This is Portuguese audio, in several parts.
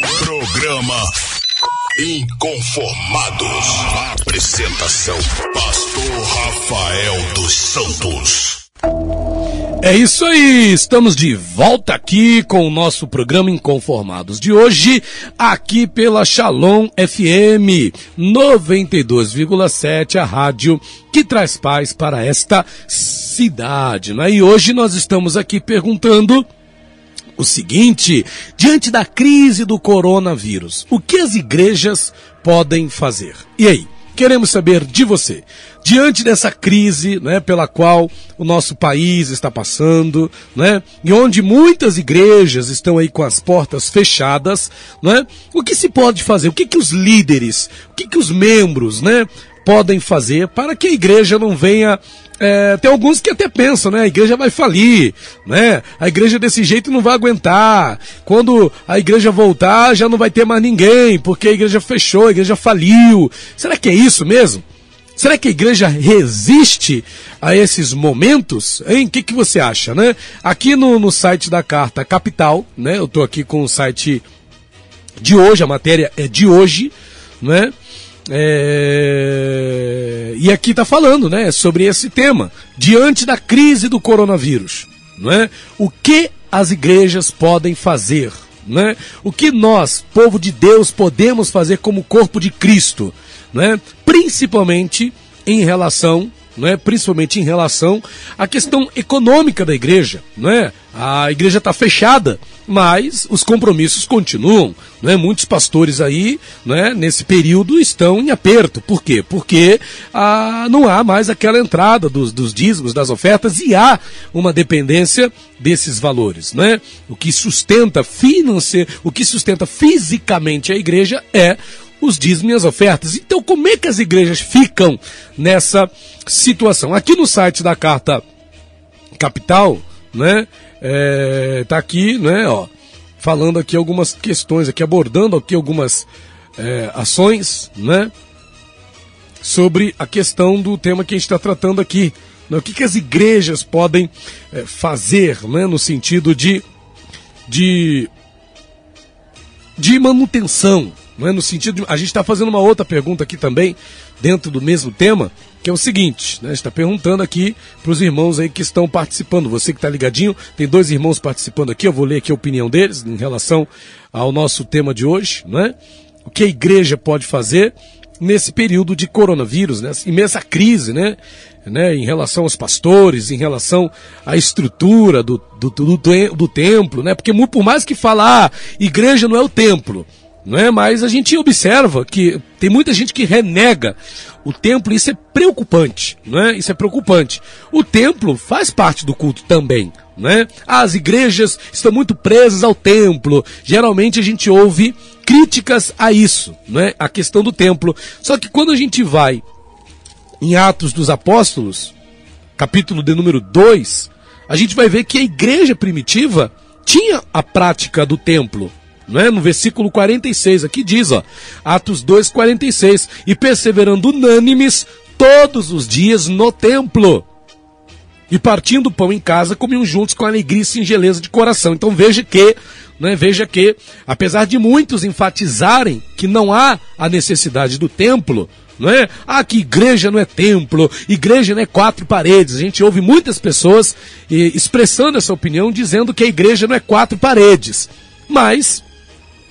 Programa Inconformados. Apresentação: Pastor Rafael dos Santos. É isso aí, estamos de volta aqui com o nosso programa Inconformados de hoje, aqui pela Shalom FM 92,7, a rádio que traz paz para esta cidade. Né? E hoje nós estamos aqui perguntando o seguinte: diante da crise do coronavírus, o que as igrejas podem fazer? E aí? Queremos saber de você. Diante dessa crise, né, pela qual o nosso país está passando, né, e onde muitas igrejas estão aí com as portas fechadas, né, o que se pode fazer? O que que os líderes, o que que os membros, né, podem fazer para que a igreja não venha é, tem alguns que até pensam, né? A igreja vai falir, né? A igreja desse jeito não vai aguentar. Quando a igreja voltar, já não vai ter mais ninguém, porque a igreja fechou, a igreja faliu. Será que é isso mesmo? Será que a igreja resiste a esses momentos? Hein? O que, que você acha, né? Aqui no, no site da Carta Capital, né? Eu tô aqui com o site de hoje, a matéria é de hoje, né? É... E aqui está falando né, sobre esse tema. Diante da crise do coronavírus, não é? o que as igrejas podem fazer? Né? O que nós, povo de Deus, podemos fazer como corpo de Cristo? Né? Principalmente em relação não é? principalmente em relação à questão econômica da igreja. Não é? A igreja está fechada, mas os compromissos continuam. Não é? Muitos pastores aí, não é? nesse período, estão em aperto. Por quê? Porque ah, não há mais aquela entrada dos, dos dízimos, das ofertas, e há uma dependência desses valores. Não é? O que sustenta financeiro, o que sustenta fisicamente a igreja é os dízimos e as ofertas. Então, como é que as igrejas ficam nessa situação? Aqui no site da Carta Capital, né, é, tá aqui, né, ó, falando aqui algumas questões, aqui abordando aqui algumas é, ações, né, sobre a questão do tema que a gente está tratando aqui. Né, o que, que as igrejas podem é, fazer, né, no sentido de, de, de manutenção, não é no sentido de, a gente está fazendo uma outra pergunta aqui também dentro do mesmo tema que é o seguinte, né, está perguntando aqui para os irmãos aí que estão participando. Você que está ligadinho, tem dois irmãos participando aqui. Eu vou ler aqui a opinião deles em relação ao nosso tema de hoje, né? O que a igreja pode fazer nesse período de coronavírus, né? Imensa crise, né? né? Em relação aos pastores, em relação à estrutura do, do, do, do, do templo, né? Porque por mais que falar, ah, igreja não é o templo não é? Mas a gente observa que tem muita gente que renega o templo, e isso é preocupante, não é? Isso é preocupante. O templo faz parte do culto também, né? As igrejas estão muito presas ao templo. Geralmente a gente ouve críticas a isso, não é? A questão do templo. Só que quando a gente vai em Atos dos Apóstolos, capítulo de número 2, a gente vai ver que a igreja primitiva tinha a prática do templo, não é? No versículo 46, aqui diz, ó, Atos 2, 46, e perseverando unânimes todos os dias no templo. E partindo o pão em casa, comiam juntos com alegria e singeleza de coração. Então veja que, né, veja que, apesar de muitos enfatizarem que não há a necessidade do templo, não é? Ah, que igreja não é templo, igreja não é quatro paredes. A gente ouve muitas pessoas expressando essa opinião, dizendo que a igreja não é quatro paredes. Mas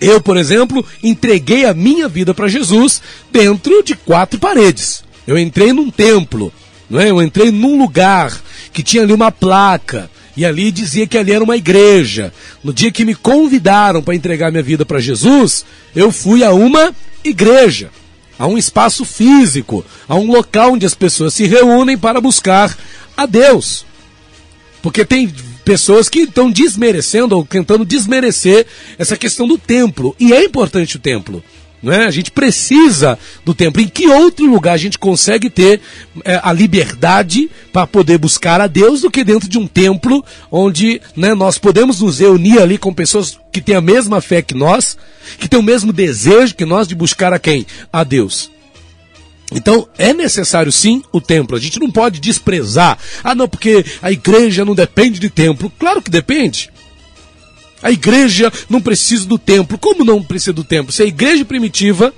eu, por exemplo, entreguei a minha vida para Jesus dentro de quatro paredes. Eu entrei num templo, não é? Eu entrei num lugar que tinha ali uma placa e ali dizia que ali era uma igreja. No dia que me convidaram para entregar minha vida para Jesus, eu fui a uma igreja, a um espaço físico, a um local onde as pessoas se reúnem para buscar a Deus. Porque tem pessoas que estão desmerecendo ou tentando desmerecer essa questão do templo. E é importante o templo. é? A gente precisa do templo. Em que outro lugar a gente consegue ter é, a liberdade para poder buscar a Deus do que dentro de um templo onde né, nós podemos nos reunir ali com pessoas que têm a mesma fé que nós, que têm o mesmo desejo que nós de buscar a quem? A Deus. Então é necessário sim o templo. A gente não pode desprezar. Ah, não, porque a igreja não depende de templo. Claro que depende. A igreja não precisa do templo. Como não precisa do templo? Se a igreja primitiva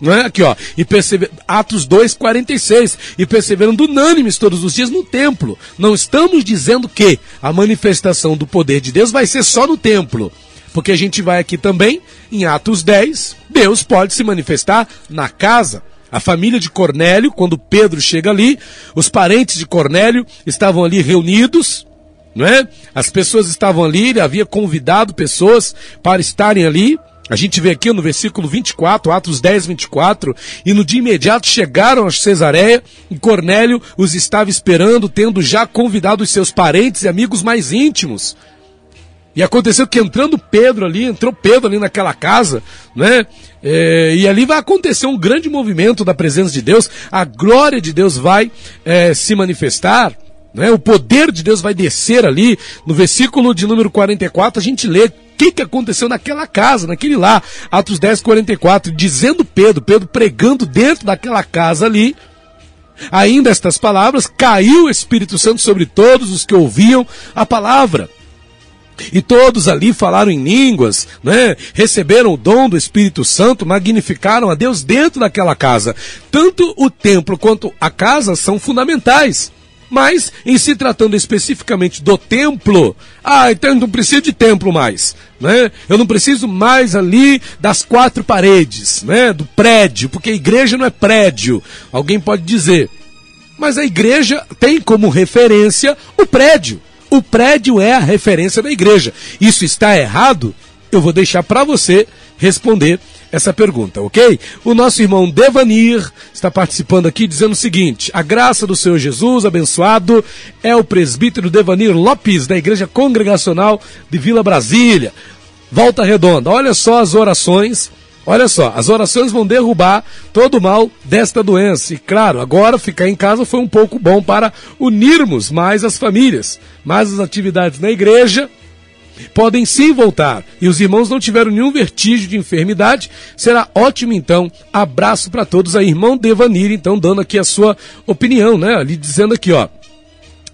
não é? Aqui, ó. E persever... Atos 2, 46. E perseverando unânimes todos os dias no templo. Não estamos dizendo que a manifestação do poder de Deus vai ser só no templo. Porque a gente vai aqui também, em Atos 10, Deus pode se manifestar na casa. A família de Cornélio, quando Pedro chega ali, os parentes de Cornélio estavam ali reunidos, não é? As pessoas estavam ali, ele havia convidado pessoas para estarem ali. A gente vê aqui no versículo 24, Atos 10, 24, e no dia imediato chegaram a Cesareia, e Cornélio os estava esperando, tendo já convidado os seus parentes e amigos mais íntimos. E aconteceu que entrando Pedro ali, entrou Pedro ali naquela casa, né? É, e ali vai acontecer um grande movimento da presença de Deus, a glória de Deus vai é, se manifestar, né? O poder de Deus vai descer ali. No versículo de número 44, a gente lê o que, que aconteceu naquela casa, naquele lá, Atos 10, 44, dizendo Pedro, Pedro pregando dentro daquela casa ali, ainda estas palavras, caiu o Espírito Santo sobre todos os que ouviam a palavra. E todos ali falaram em línguas, né? Receberam o dom do Espírito Santo, magnificaram a Deus dentro daquela casa. Tanto o templo quanto a casa são fundamentais. Mas, em se tratando especificamente do templo, ah, então eu não preciso de templo mais, né? Eu não preciso mais ali das quatro paredes, né? Do prédio, porque a igreja não é prédio. Alguém pode dizer. Mas a igreja tem como referência o prédio. O prédio é a referência da igreja. Isso está errado? Eu vou deixar para você responder essa pergunta, ok? O nosso irmão Devanir está participando aqui dizendo o seguinte: a graça do Senhor Jesus abençoado é o presbítero Devanir Lopes, da Igreja Congregacional de Vila Brasília. Volta Redonda, olha só as orações Olha só, as orações vão derrubar todo o mal desta doença. E claro, agora ficar em casa foi um pouco bom para unirmos mais as famílias. Mas as atividades na igreja podem sim voltar. E os irmãos não tiveram nenhum vertigem de enfermidade. Será ótimo então. Abraço para todos aí, irmão Devanir, então dando aqui a sua opinião, né? Ali dizendo aqui, ó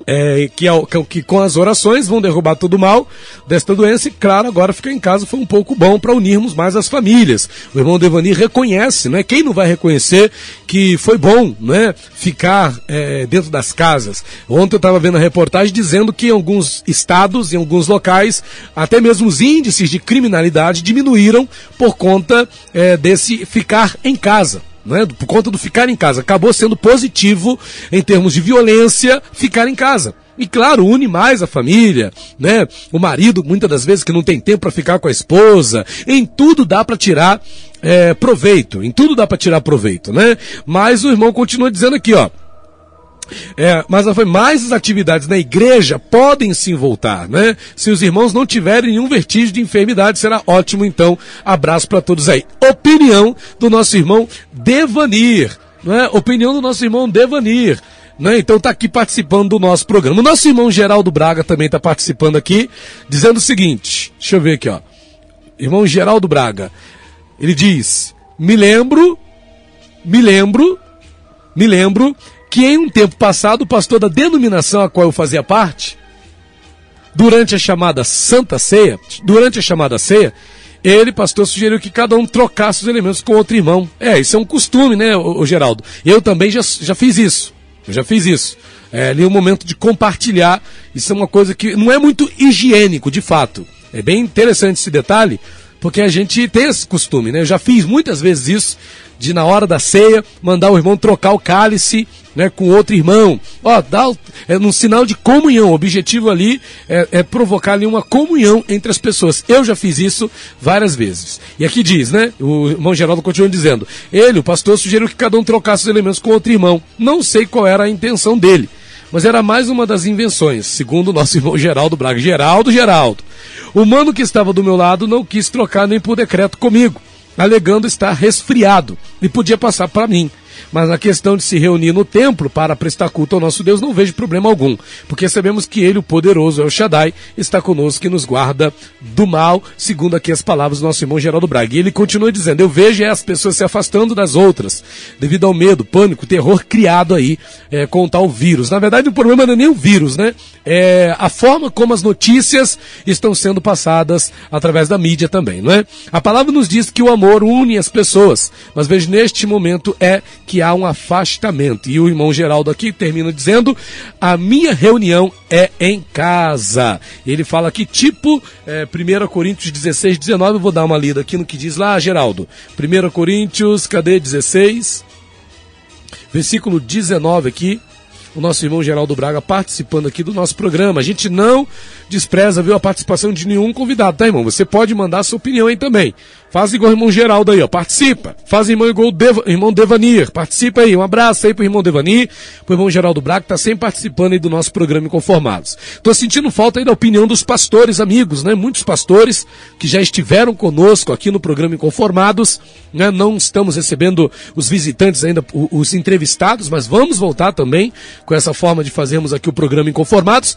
é, que, é, que, com as orações vão derrubar todo o mal desta doença. E claro, agora ficar em casa foi um pouco bom para unirmos mais as famílias. O irmão Devani reconhece, não é? Quem não vai reconhecer que foi bom, não é? Ficar é, dentro das casas. Ontem eu estava vendo a reportagem dizendo que em alguns estados, em alguns locais, até mesmo os índices de criminalidade diminuíram por conta é, desse ficar em casa né, por conta do ficar em casa, acabou sendo positivo em termos de violência ficar em casa. E claro, une mais a família, né? O marido, muitas das vezes, que não tem tempo para ficar com a esposa. Em tudo dá para tirar é, proveito. Em tudo dá para tirar proveito, né? Mas o irmão continua dizendo aqui, ó. É, mas foi mais as atividades na igreja podem sim voltar, né? Se os irmãos não tiverem nenhum vertigem de enfermidade, será ótimo então. Abraço para todos aí. Opinião do nosso irmão Devanir, não é? Opinião do nosso irmão Devanir. Né? Então está aqui participando do nosso programa. O nosso irmão Geraldo Braga também está participando aqui, dizendo o seguinte: deixa eu ver aqui, ó. Irmão Geraldo Braga, ele diz: me lembro, me lembro, me lembro que em um tempo passado o pastor da denominação a qual eu fazia parte, durante a chamada Santa Ceia, durante a chamada ceia, ele, pastor, sugeriu que cada um trocasse os elementos com outro irmão. É, isso é um costume, né, o, o Geraldo? Eu também já, já fiz isso. Eu já fiz isso. É ali um momento de compartilhar. Isso é uma coisa que não é muito higiênico, de fato. É bem interessante esse detalhe, porque a gente tem esse costume, né? Eu já fiz muitas vezes isso, de na hora da ceia, mandar o irmão trocar o cálice né, com outro irmão. Ó, dá é um sinal de comunhão. O objetivo ali é, é, provocar ali uma comunhão entre as pessoas. Eu já fiz isso várias vezes. E aqui diz, né? O irmão Geraldo continua dizendo: ele, o pastor, sugeriu que cada um trocasse os elementos com outro irmão. Não sei qual era a intenção dele. Mas era mais uma das invenções, segundo o nosso irmão Geraldo Braga. Geraldo, Geraldo. O mano que estava do meu lado não quis trocar nem por decreto comigo, alegando estar resfriado e podia passar para mim. Mas na questão de se reunir no templo para prestar culto ao nosso Deus, não vejo problema algum, porque sabemos que Ele, o poderoso El Shaddai, está conosco e nos guarda do mal, segundo aqui as palavras do nosso irmão Geraldo Braga. E ele continua dizendo: Eu vejo as pessoas se afastando das outras, devido ao medo, pânico, terror criado aí é, com o tal vírus. Na verdade, o problema não é nem o vírus, né? É a forma como as notícias estão sendo passadas através da mídia também, não é? A palavra nos diz que o amor une as pessoas, mas vejo neste momento é que há um afastamento. E o irmão Geraldo aqui termina dizendo: a minha reunião é em casa. Ele fala aqui, tipo, é, 1 Coríntios 16, 19, eu vou dar uma lida aqui no que diz lá, Geraldo. 1 Coríntios, cadê 16? Versículo 19 aqui o nosso irmão Geraldo Braga participando aqui do nosso programa. A gente não despreza, viu, a participação de nenhum convidado, tá, irmão? Você pode mandar sua opinião aí também. Faz igual o irmão Geraldo aí, ó. Participa. Faz irmão igual o Deva, irmão Devanir. Participa aí. Um abraço aí pro irmão Devanir, pro irmão Geraldo Braga, que tá sempre participando aí do nosso programa Inconformados. Tô sentindo falta aí da opinião dos pastores amigos, né? Muitos pastores que já estiveram conosco aqui no programa Inconformados, né? Não estamos recebendo os visitantes ainda, os entrevistados, mas vamos voltar também com essa forma de fazermos aqui o programa Inconformados.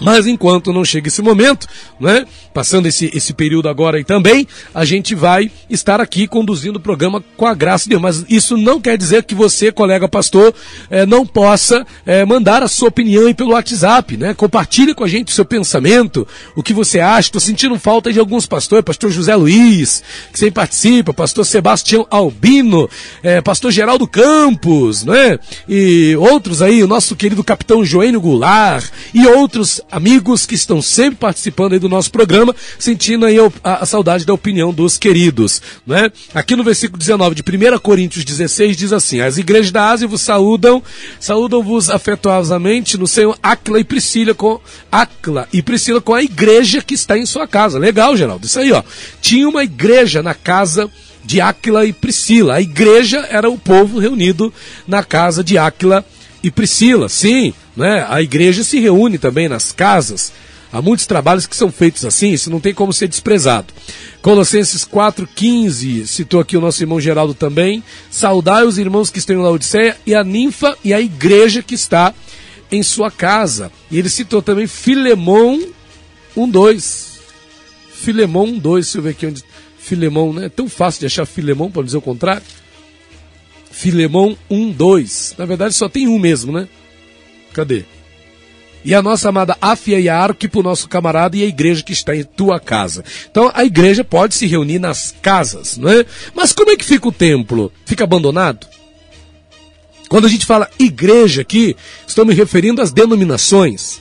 Mas enquanto não chega esse momento, né, passando esse, esse período agora aí também, a gente vai estar aqui conduzindo o programa com a graça de Deus. Mas isso não quer dizer que você, colega pastor, eh, não possa eh, mandar a sua opinião aí pelo WhatsApp, né? Compartilhe com a gente o seu pensamento, o que você acha. Estou sentindo falta de alguns pastores, pastor José Luiz, que sempre participa, pastor Sebastião Albino, eh, pastor Geraldo Campos, né? E outros aí, o nosso querido capitão Joênio Goulart e outros amigos que estão sempre participando aí do nosso programa, sentindo aí a, a saudade da opinião dos queridos, né? Aqui no versículo 19 de 1 Coríntios 16 diz assim: As igrejas da Ásia vos saúdam, saúdam-vos afetuosamente no Senhor Acla e Priscila com Acla e Priscila com a igreja que está em sua casa. Legal, Geraldo. Isso aí, ó. Tinha uma igreja na casa de Áquila e Priscila. A igreja era o povo reunido na casa de Áquila e Priscila. Sim, né? A igreja se reúne também nas casas. Há muitos trabalhos que são feitos assim, isso não tem como ser desprezado. Colossenses 4,15, citou aqui o nosso irmão Geraldo também. Saudai os irmãos que estão em Laodiceia e a ninfa e a igreja que está em sua casa. E ele citou também Filemão 1,2. Filemão 1,2, deixa eu ver aqui onde. Filemão, né? É tão fácil de achar Filemão, para dizer o contrário. Filemão 1,2. Na verdade só tem um mesmo, né? Cadê? E a nossa amada Afia e Arquipo, nosso camarada, e a igreja que está em tua casa. Então a igreja pode se reunir nas casas, não é? Mas como é que fica o templo? Fica abandonado? Quando a gente fala igreja aqui, estamos me referindo às denominações.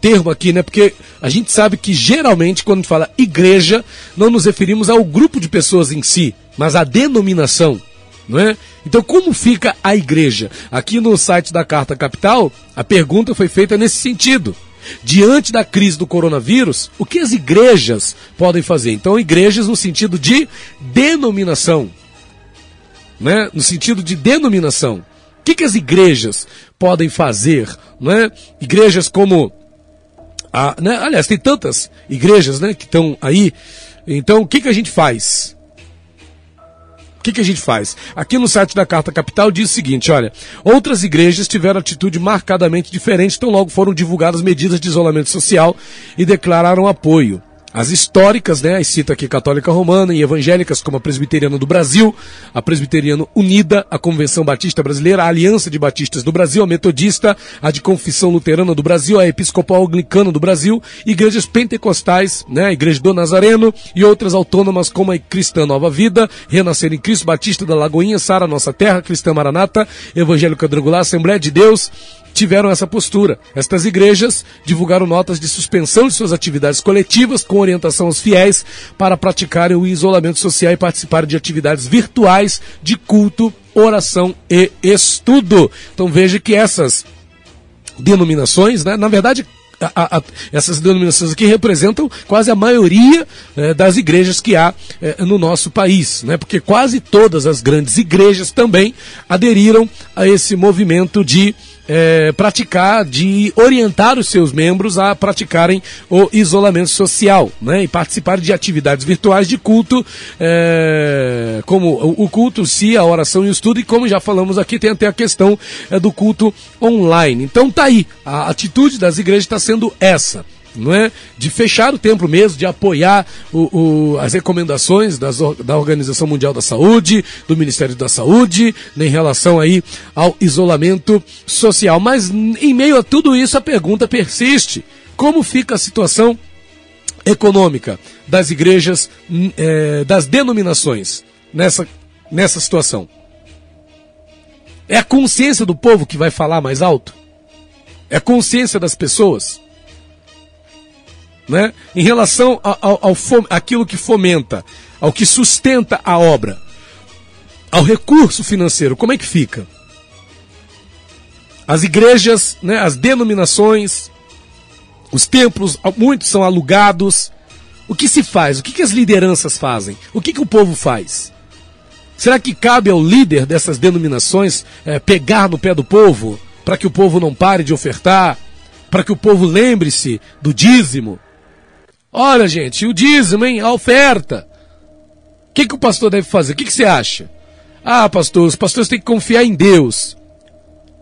Termo aqui, né? Porque a gente sabe que geralmente, quando fala igreja, não nos referimos ao grupo de pessoas em si, mas à denominação não é? Então, como fica a igreja? Aqui no site da Carta Capital, a pergunta foi feita nesse sentido. Diante da crise do coronavírus, o que as igrejas podem fazer? Então, igrejas no sentido de denominação. Né? No sentido de denominação. O que, que as igrejas podem fazer? Né? Igrejas como. A, né? Aliás, tem tantas igrejas né, que estão aí. Então, o que, que a gente faz? O que, que a gente faz? Aqui no site da Carta Capital diz o seguinte: olha, outras igrejas tiveram atitude marcadamente diferente, tão logo foram divulgadas medidas de isolamento social e declararam apoio. As históricas, né, aí cita aqui Católica Romana e evangélicas como a Presbiteriana do Brasil, a Presbiteriana Unida, a Convenção Batista Brasileira, a Aliança de Batistas do Brasil, a Metodista, a de Confissão Luterana do Brasil, a Episcopal Anglicana do Brasil, igrejas pentecostais, né, a Igreja do Nazareno e outras autônomas como a Cristã Nova Vida, Renascer em Cristo, Batista da Lagoinha, Sara Nossa Terra, Cristã Maranata, Evangélico Quadrangular, Assembleia de Deus, tiveram essa postura. Estas igrejas divulgaram notas de suspensão de suas atividades coletivas com orientação aos fiéis para praticarem o isolamento social e participarem de atividades virtuais de culto, oração e estudo. Então veja que essas denominações, né, na verdade, a, a, essas denominações aqui representam quase a maioria eh, das igrejas que há eh, no nosso país, né? porque quase todas as grandes igrejas também aderiram a esse movimento de é, praticar, de orientar os seus membros a praticarem o isolamento social, né? E participar de atividades virtuais de culto, é, como o, culto, se a oração e o estudo, e como já falamos aqui, tem até a questão é, do culto online. Então tá aí, a atitude das igrejas está sendo essa não é? De fechar o templo mesmo, de apoiar o, o, as recomendações das, da Organização Mundial da Saúde, do Ministério da Saúde, em relação aí ao isolamento social. Mas em meio a tudo isso, a pergunta persiste: como fica a situação econômica das igrejas, é, das denominações nessa, nessa situação? É a consciência do povo que vai falar mais alto? É a consciência das pessoas? Né? em relação ao, ao, ao aquilo que fomenta, ao que sustenta a obra, ao recurso financeiro, como é que fica? As igrejas, né, as denominações, os templos, muitos são alugados. O que se faz? O que, que as lideranças fazem? O que, que o povo faz? Será que cabe ao líder dessas denominações é, pegar no pé do povo para que o povo não pare de ofertar? Para que o povo lembre-se do dízimo? Olha, gente, o dízimo, hein? A oferta. O que, que o pastor deve fazer? O que, que você acha? Ah, pastor, os pastores têm que confiar em Deus.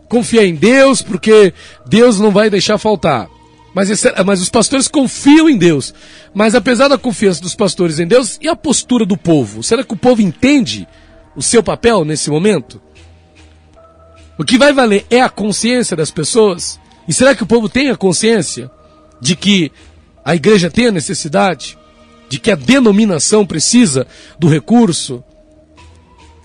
Confiar em Deus, porque Deus não vai deixar faltar. Mas, esse, mas os pastores confiam em Deus. Mas apesar da confiança dos pastores em Deus, e a postura do povo? Será que o povo entende o seu papel nesse momento? O que vai valer é a consciência das pessoas? E será que o povo tem a consciência de que a igreja tem a necessidade, de que a denominação precisa do recurso,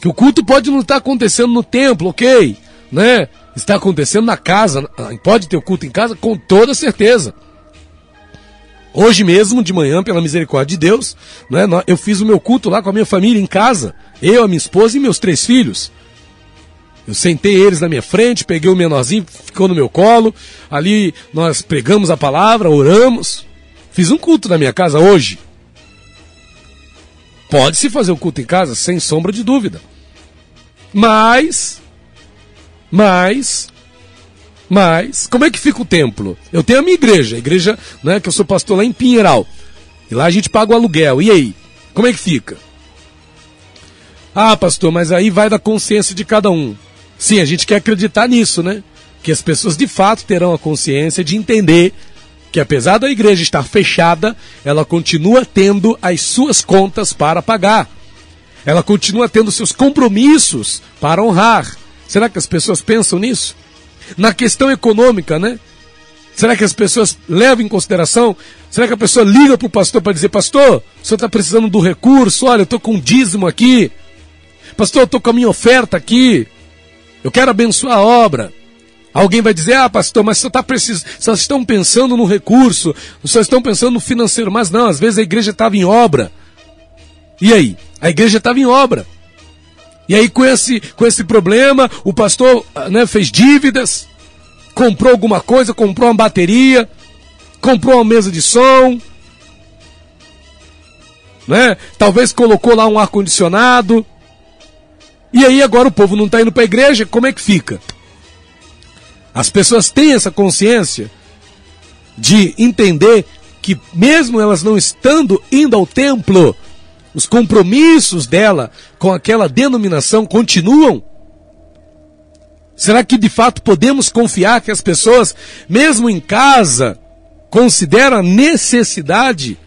que o culto pode não estar acontecendo no templo, ok, né? Está acontecendo na casa, pode ter o culto em casa com toda certeza. Hoje mesmo, de manhã, pela misericórdia de Deus, né, eu fiz o meu culto lá com a minha família em casa, eu, a minha esposa e meus três filhos. Eu sentei eles na minha frente, peguei o menorzinho, ficou no meu colo. Ali nós pregamos a palavra, oramos. Fiz um culto na minha casa hoje. Pode-se fazer o culto em casa, sem sombra de dúvida. Mas, mas, mas, como é que fica o templo? Eu tenho a minha igreja, a igreja, né, que eu sou pastor lá em Pinheiral. E lá a gente paga o aluguel. E aí? Como é que fica? Ah, pastor, mas aí vai da consciência de cada um. Sim, a gente quer acreditar nisso, né? Que as pessoas de fato terão a consciência de entender que apesar da igreja estar fechada, ela continua tendo as suas contas para pagar. Ela continua tendo seus compromissos para honrar. Será que as pessoas pensam nisso? Na questão econômica, né? Será que as pessoas levam em consideração? Será que a pessoa liga para o pastor para dizer: Pastor, o senhor está precisando do recurso? Olha, eu estou com um dízimo aqui. Pastor, eu estou com a minha oferta aqui. Eu quero abençoar a obra. Alguém vai dizer, ah, pastor, mas só, tá precis... só estão pensando no recurso, só estão pensando no financeiro. Mas não, às vezes a igreja estava em obra. E aí? A igreja estava em obra. E aí, com esse, com esse problema, o pastor né, fez dívidas, comprou alguma coisa, comprou uma bateria, comprou uma mesa de som, né? talvez colocou lá um ar-condicionado. E aí, agora o povo não está indo para a igreja, como é que fica? As pessoas têm essa consciência de entender que, mesmo elas não estando indo ao templo, os compromissos dela com aquela denominação continuam? Será que de fato podemos confiar que as pessoas, mesmo em casa, consideram a necessidade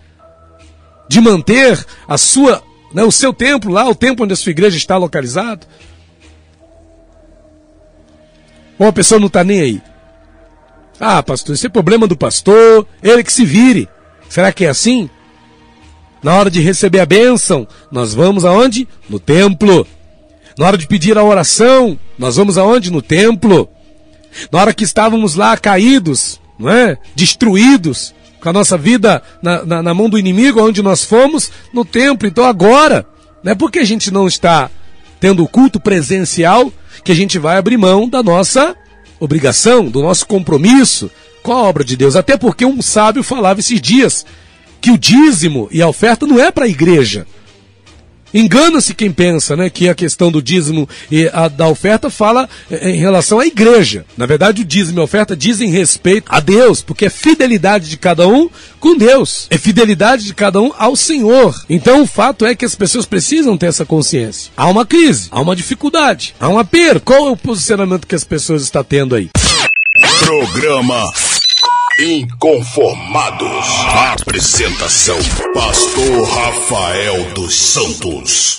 de manter a sua, né, o seu templo lá, o templo onde a sua igreja está localizado? Ou a pessoa não está nem aí? Ah, pastor, esse é problema do pastor, ele que se vire. Será que é assim? Na hora de receber a bênção, nós vamos aonde? No templo. Na hora de pedir a oração, nós vamos aonde? No templo. Na hora que estávamos lá caídos, não é? Destruídos, com a nossa vida na, na, na mão do inimigo, onde nós fomos, no templo. Então agora, não é porque a gente não está tendo o culto presencial, que a gente vai abrir mão da nossa obrigação, do nosso compromisso com a obra de Deus. Até porque um sábio falava esses dias que o dízimo e a oferta não é para a igreja. Engana-se quem pensa, né, que a questão do dízimo e a, da oferta fala eh, em relação à igreja. Na verdade, o dízimo e a oferta dizem respeito a Deus, porque é fidelidade de cada um com Deus, é fidelidade de cada um ao Senhor. Então, o fato é que as pessoas precisam ter essa consciência. Há uma crise, há uma dificuldade, há um aperto. Qual é o posicionamento que as pessoas estão tendo aí? Programa Inconformados. Apresentação: Pastor Rafael dos Santos.